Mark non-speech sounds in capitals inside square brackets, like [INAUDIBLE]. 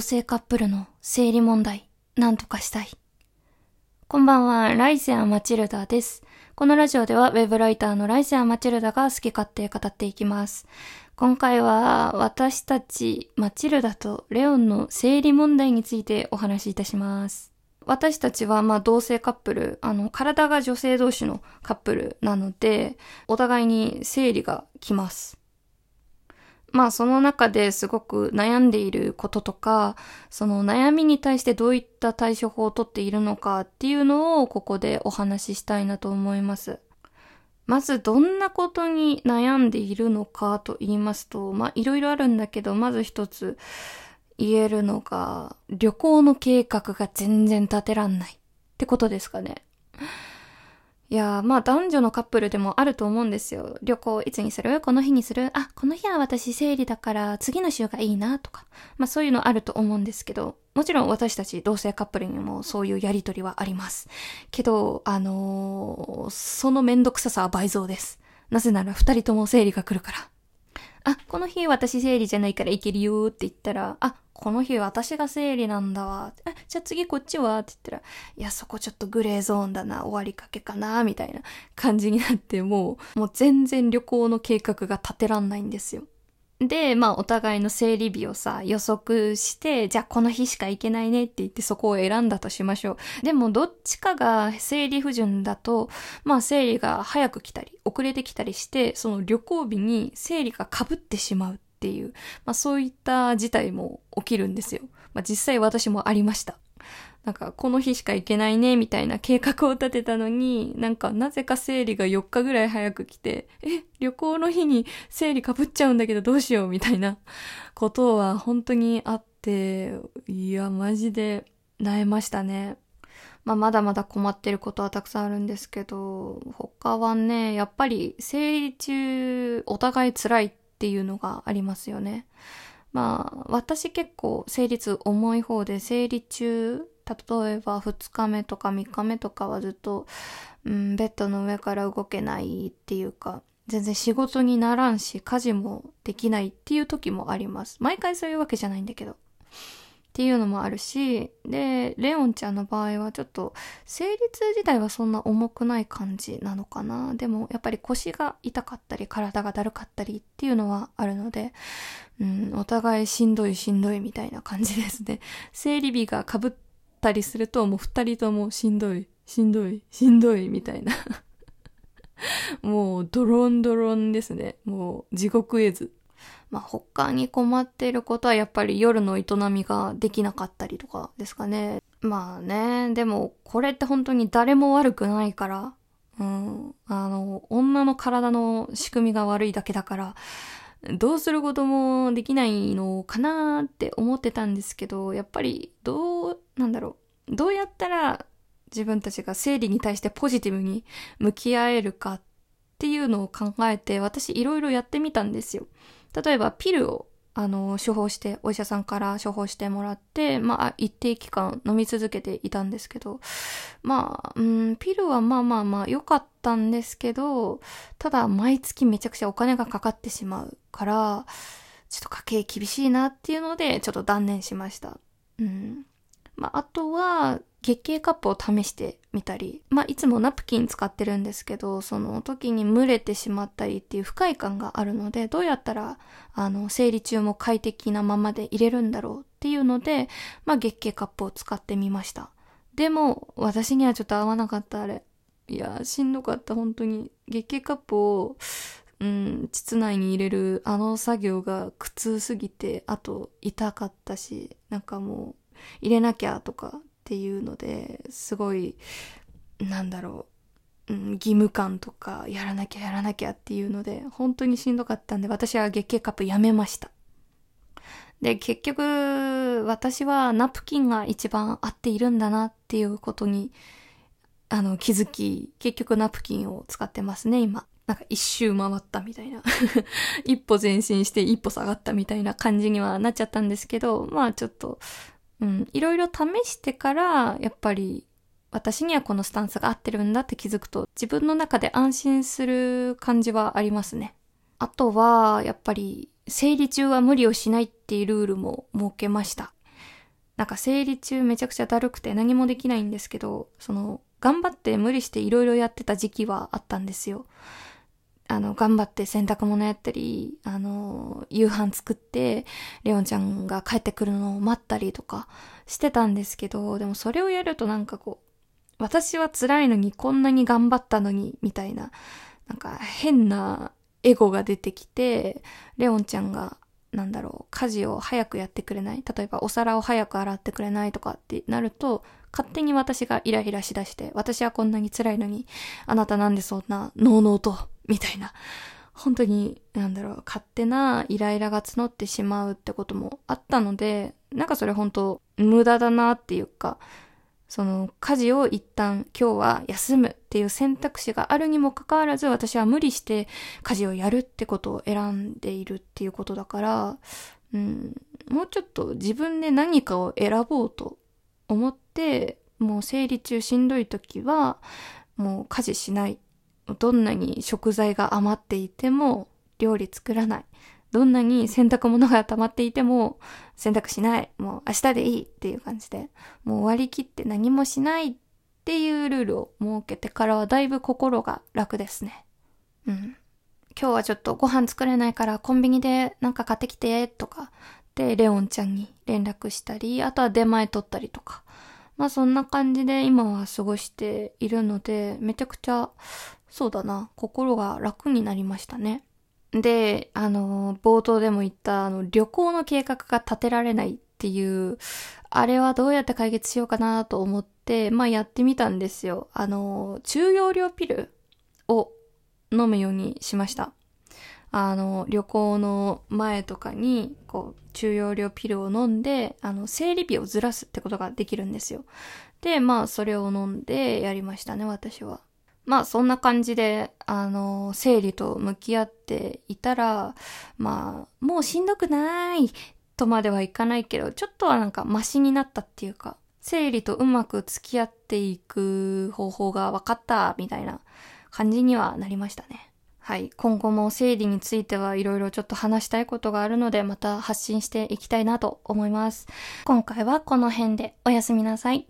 同性カップルの生理問題、なんとかしたい。こんばんは、ライセア・マチルダです。このラジオではウェブライターのライセア・マチルダが好き勝手語っていきます。今回は私たちマチルダとレオンの生理問題についてお話しいたします。私たちはまあ同性カップル、あの体が女性同士のカップルなので、お互いに生理が来ます。まあその中ですごく悩んでいることとか、その悩みに対してどういった対処法をとっているのかっていうのをここでお話ししたいなと思います。まずどんなことに悩んでいるのかと言いますと、まあいろいろあるんだけど、まず一つ言えるのが、旅行の計画が全然立てらんないってことですかね。いやまあ男女のカップルでもあると思うんですよ。旅行いつにする？この日にする？あ、この日は私生理だから次の週がいいなとか。まあそういうのあると思うんですけど、もちろん私たち同性カップルにもそういうやりとりはあります。けど、あのー、そのめんどくささは倍増です。なぜなら二人とも生理が来るから。あ、この日私生理じゃないからいけるよって言ったら、あ、この日私が生理なんだわ。え、じゃあ次こっちは？って言ったら、いや、そこちょっとグレーゾーンだな、終わりかけかな、みたいな感じになってもう、もう全然旅行の計画が立てらんないんですよ。で、まあお互いの生理日をさ、予測して、じゃあこの日しか行けないねって言ってそこを選んだとしましょう。でもどっちかが生理不順だと、まあ生理が早く来たり、遅れてきたりして、その旅行日に生理が被ってしまうっていう、まあそういった事態も起きるんですよ。まあ実際私もありました。なんか、この日しか行けないね、みたいな計画を立てたのに、なんか、なぜか生理が4日ぐらい早く来て、え、旅行の日に生理かぶっちゃうんだけどどうしよう、みたいな [LAUGHS] ことは本当にあって、いや、マジで、萎えましたね。まあ、まだまだ困ってることはたくさんあるんですけど、他はね、やっぱり生理中お互い辛いっっていうのがありますよね。まあ、私結構生理痛重い方で、生理中、例えば2日目とか3日目とかはずっと、うん、ベッドの上から動けないっていうか、全然仕事にならんし、家事もできないっていう時もあります。毎回そういうわけじゃないんだけど。っていうのもあるし、で、レオンちゃんの場合はちょっと、生理痛自体はそんな重くない感じなのかな。でも、やっぱり腰が痛かったり、体がだるかったりっていうのはあるので、うん、お互いしんどいしんどいみたいな感じですね。生理日が被ったりすると、もう二人ともしんどい、しんどい、しんどいみたいな。[LAUGHS] もう、ドロンドロンですね。もう、地獄絵図。まあ、他に困っていることはやっぱり夜の営みができなかったりとかですかね。まあね、でもこれって本当に誰も悪くないから、うん、あの、女の体の仕組みが悪いだけだから、どうすることもできないのかなって思ってたんですけど、やっぱりどう、なんだろう、どうやったら自分たちが生理に対してポジティブに向き合えるかっていうのを考えて、私いろいろやってみたんですよ。例えばピルをあの、処方して、お医者さんから処方してもらって、まあ、一定期間飲み続けていたんですけど、まあ、うん、ピルはまあまあまあ良かったんですけど、ただ毎月めちゃくちゃお金がかかってしまうから、ちょっと家計厳しいなっていうので、ちょっと断念しました。うん。まあ、あとは、月経カップを試してみたり、まあ、いつもナプキン使ってるんですけど、その時に蒸れてしまったりっていう不快感があるので、どうやったら、あの、生理中も快適なままで入れるんだろうっていうので、まあ、月経カップを使ってみました。でも、私にはちょっと合わなかったあれ。いや、しんどかった、本当に。月経カップを、うん、膣内に入れるあの作業が苦痛すぎて、あと痛かったし、なんかもう、入れなきゃとかっていうのですごいなんだろう、うん、義務感とかやらなきゃやらなきゃっていうので本当にしんどかったんで私は月経カップやめました。で結局私はナプキンが一番合っているんだなっていうことにあの気づき結局ナプキンを使ってますね今。なんか一周回ったみたいな。[LAUGHS] 一歩前進して一歩下がったみたいな感じにはなっちゃったんですけど、まあちょっとうん、いろいろ試してから、やっぱり私にはこのスタンスが合ってるんだって気づくと、自分の中で安心する感じはありますね。あとは、やっぱり、生理中は無理をしないっていうルールも設けました。なんか生理中めちゃくちゃだるくて何もできないんですけど、その、頑張って無理していろいろやってた時期はあったんですよ。あの、頑張って洗濯物やったり、あの、夕飯作って、レオンちゃんが帰ってくるのを待ったりとかしてたんですけど、でもそれをやるとなんかこう、私は辛いのにこんなに頑張ったのに、みたいな、なんか変なエゴが出てきて、レオンちゃんが、なんだろう、家事を早くやってくれない。例えばお皿を早く洗ってくれないとかってなると、勝手に私がイライラしだして、私はこんなに辛いのに、あなたなんでそんな、のうのうと、みたいな。本当に、なんだろう、勝手なイライラが募ってしまうってこともあったので、なんかそれ本当無駄だなっていうか、その家事を一旦今日は休むっていう選択肢があるにもかかわらず私は無理して家事をやるってことを選んでいるっていうことだから、うん、もうちょっと自分で何かを選ぼうと思って、もう生理中しんどい時はもう家事しない。どんなに食材が余っていても料理作らない。どんなに洗濯物が溜まっていても洗濯しない。もう明日でいいっていう感じで、もう割り切って何もしないっていうルールを設けてからはだいぶ心が楽ですね。うん。今日はちょっとご飯作れないからコンビニでなんか買ってきてとかでレオンちゃんに連絡したり、あとは出前取ったりとか。まあそんな感じで今は過ごしているので、めちゃくちゃ、そうだな、心が楽になりましたね。で、あの、冒頭でも言った、あの、旅行の計画が立てられないっていう、あれはどうやって解決しようかなと思って、まあやってみたんですよ。あの、中容量ピルを飲むようにしました。あの、旅行の前とかに、こう、中容量ピルを飲んで、あの、生理日をずらすってことができるんですよ。で、まあ、それを飲んでやりましたね、私は。まあ、そんな感じで、あの、生理と向き合っていたら、まあ、もうしんどくないとまではいかないけど、ちょっとはなんかマシになったっていうか、生理とうまく付き合っていく方法が分かった、みたいな感じにはなりましたね。はい。今後も生理についてはいろいろちょっと話したいことがあるので、また発信していきたいなと思います。今回はこの辺でおやすみなさい。